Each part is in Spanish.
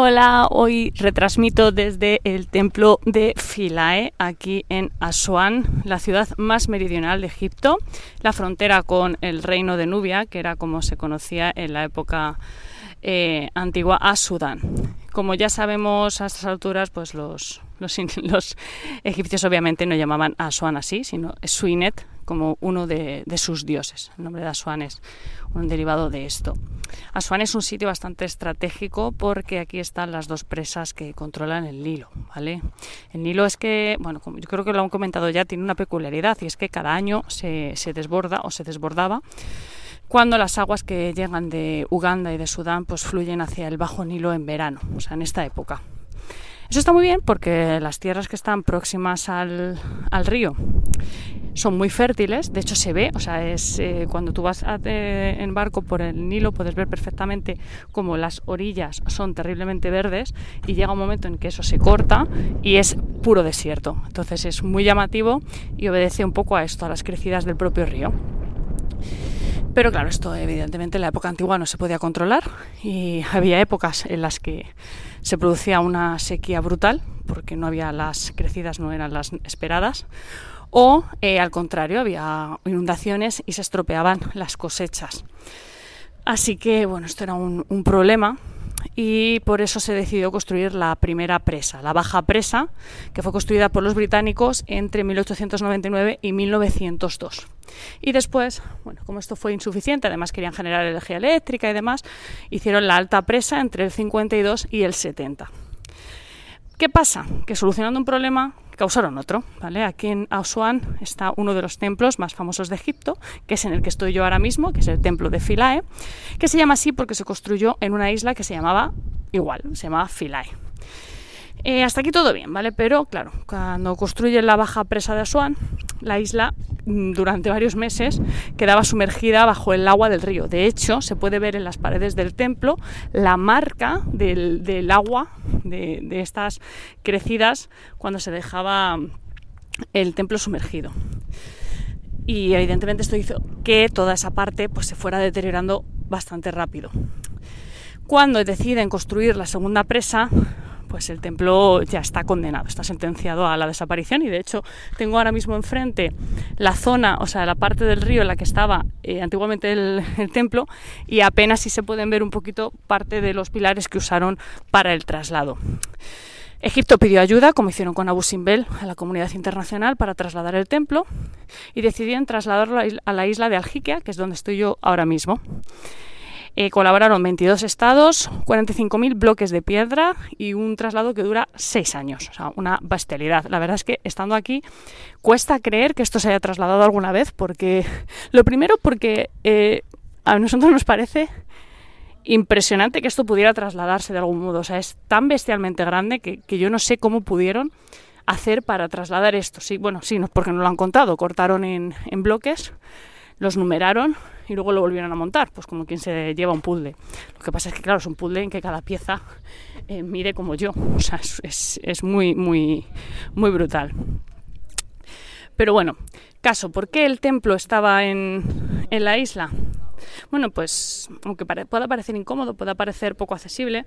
Hola, hoy retransmito desde el templo de Philae, aquí en Asuán, la ciudad más meridional de Egipto, la frontera con el reino de Nubia, que era como se conocía en la época eh, antigua a Sudán. Como ya sabemos a estas alturas, pues los, los, egipcios obviamente no llamaban a Asuán así, sino Suinet como uno de, sus dioses. El nombre de Asuán es un derivado de esto. Asuán es un sitio bastante estratégico porque aquí están las dos presas que controlan el Nilo, ¿vale? El Nilo es que, bueno, como yo creo que lo han comentado ya, tiene una peculiaridad y es que cada año se, se desborda o se desbordaba cuando las aguas que llegan de Uganda y de Sudán pues fluyen hacia el Bajo Nilo en verano, o sea, en esta época. Eso está muy bien porque las tierras que están próximas al, al río son muy fértiles, de hecho se ve, o sea, es eh, cuando tú vas en barco por el Nilo puedes ver perfectamente como las orillas son terriblemente verdes y llega un momento en que eso se corta y es puro desierto. Entonces es muy llamativo y obedece un poco a esto, a las crecidas del propio río. Pero claro, esto evidentemente en la época antigua no se podía controlar y había épocas en las que se producía una sequía brutal porque no había las crecidas, no eran las esperadas o eh, al contrario, había inundaciones y se estropeaban las cosechas. Así que bueno, esto era un, problema y por eso se decidió construir la primera presa, la Baja Presa, que fue construida por los británicos entre 1899 y 1902. Y después, bueno, como esto fue insuficiente, además querían generar energía eléctrica y demás, hicieron la Alta Presa entre el 52 y el 70. ¿Qué pasa? Que solucionando un problema causaron otro. ¿vale? Aquí en Asuán está uno de los templos más famosos de Egipto, que es en el que estoy yo ahora mismo, que es el templo de Philae, que se llama así porque se construyó en una isla que se llamaba igual, se llamaba Philae. Eh, hasta aquí todo bien, ¿vale? Pero claro, cuando construyen la baja presa de Asuán, la isla mm, durante varios meses quedaba sumergida bajo el agua del río. De hecho, se puede ver en las paredes del templo la marca del, agua de, estas crecidas cuando se dejaba el templo sumergido. Y evidentemente esto hizo que toda esa parte pues, se fuera deteriorando bastante rápido. Cuando deciden construir la segunda presa, pues el templo ya está condenado, está sentenciado a la desaparición y de hecho tengo ahora mismo enfrente la zona, o sea, la parte del río en la que estaba eh, antiguamente el, templo y apenas si se pueden ver un poquito parte de los pilares que usaron para el traslado. Egipto pidió ayuda, como hicieron con Abu Simbel, a la comunidad internacional para trasladar el templo y decidieron trasladarlo a la isla de Aljiquia, que es donde estoy yo ahora mismo. Eh, colaboraron 22 estados, 45.000 bloques de piedra y un traslado que dura 6 años. O sea, una bestialidad. La verdad es que estando aquí cuesta creer que esto se haya trasladado alguna vez porque, lo primero porque eh, a nosotros nos parece impresionante que esto pudiera trasladarse de algún modo. O sea, es tan bestialmente grande que, yo no sé cómo pudieron hacer para trasladar esto. Sí, bueno, sí, no, porque no lo han contado. Cortaron en, en bloques, los numeraron y luego lo volvieron a montar, pues como quien se lleva un puzzle. Lo que pasa es que, claro, es un puzzle en que cada pieza eh, mide como yo, o sea, es, es, muy, muy, muy brutal. Pero bueno, caso, ¿por qué el templo estaba en, en la isla? Bueno, pues aunque pueda parecer incómodo, pueda parecer poco accesible,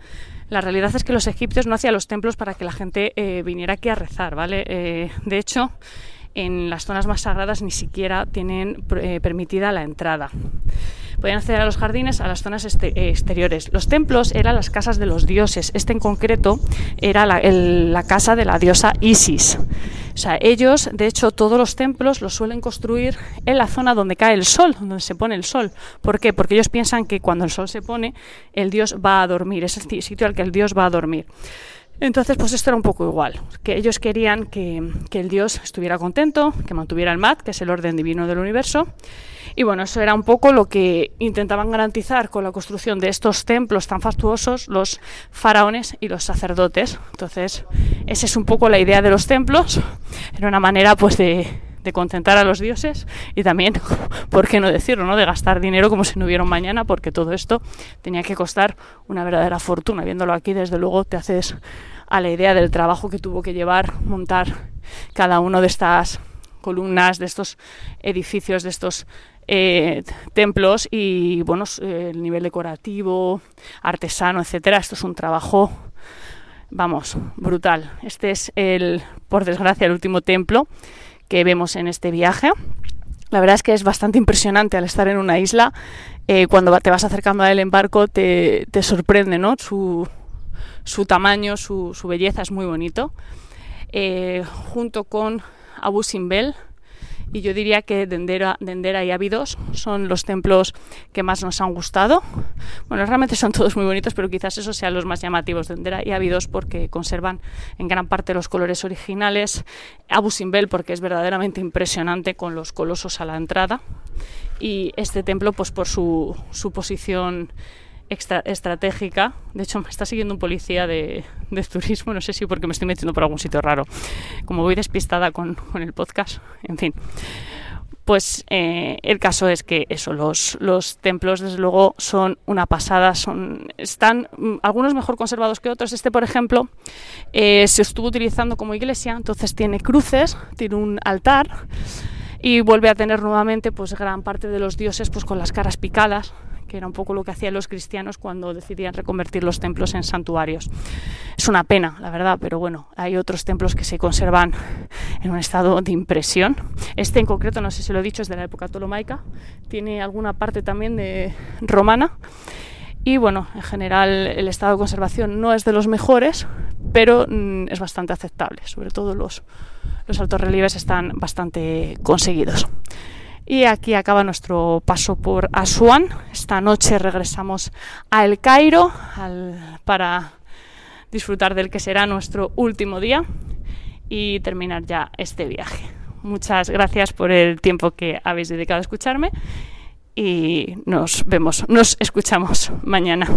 la realidad es que los egipcios no hacían los templos para que la gente eh, viniera aquí a rezar, ¿vale? Eh, de hecho, en las zonas más sagradas ni siquiera tienen eh, permitida la entrada. Podían acceder a los jardines, a las zonas este, exteriores. Los templos eran las casas de los dioses. Este en concreto era la, casa de la diosa Isis. O sea, ellos, de hecho, todos los templos los suelen construir en la zona donde cae el sol, donde se pone el sol. ¿Por qué? Porque ellos piensan que cuando el sol se pone, el dios va a dormir. Es el sitio al que el dios va a dormir. Entonces, pues esto era un poco igual, que ellos querían que, el Dios estuviera contento, que mantuviera el Mat, que es el orden divino del universo. Y bueno, eso era un poco lo que intentaban garantizar con la construcción de estos templos tan fastuosos los faraones y los sacerdotes. Entonces, esa es un poco la idea de los templos. Era una manera pues de, de contentar a los dioses y también, por qué no decirlo, ¿no? de gastar dinero como si no hubiera un mañana, porque todo esto tenía que costar una verdadera fortuna. Viéndolo aquí, desde luego, te haces a la idea del trabajo que tuvo que llevar montar cada uno de estas columnas, de estos edificios, de estos eh, templos y bueno, el nivel decorativo, artesano, etcétera. Esto es un trabajo Vamos, brutal. Este es el, por desgracia, el último templo que vemos en este viaje. La verdad es que es bastante impresionante al estar en una isla. Eh, cuando te vas acercando a él en barco te, te sorprende, ¿no? Su, su tamaño, su, belleza es muy bonito. Eh, junto con Abu Simbel, y yo diría que Dendera, Dendera y Abidos son los templos que más nos han gustado. Bueno, realmente son todos muy bonitos, pero quizás esos sean los más llamativos, Dendera y Abidos, porque conservan en gran parte los colores originales. Abu Simbel, porque es verdaderamente impresionante con los colosos a la entrada. Y este templo, pues por su posición extra, estratégica. De hecho, me está siguiendo un policía de, de, turismo, no sé si porque me estoy metiendo por algún sitio raro. Como voy despistada con, el podcast, en fin. Pues eh, el caso es que eso, los, los, templos desde luego son una pasada, son, están mm, algunos mejor conservados que otros. Este, por ejemplo, eh, se estuvo utilizando como iglesia, entonces tiene cruces, tiene un altar y vuelve a tener nuevamente pues gran parte de los dioses pues con las caras picadas que era un poco lo que hacían los cristianos cuando decidían reconvertir los templos en santuarios. Es una pena, la verdad, pero bueno, hay otros templos que se conservan en un estado de impresión. Este en concreto, no sé si lo he dicho, es de la época tolomaica, tiene alguna parte también de romana. Y bueno, en general el estado de conservación no es de los mejores, pero mm, es bastante aceptable. Sobre todo los, los altos relieves están bastante conseguidos. Y aquí acaba nuestro paso por Asuán. Esta noche regresamos a El Cairo para disfrutar del que será nuestro último día y terminar ya este viaje. Muchas gracias por el tiempo que habéis dedicado a escucharme y nos vemos, nos escuchamos mañana.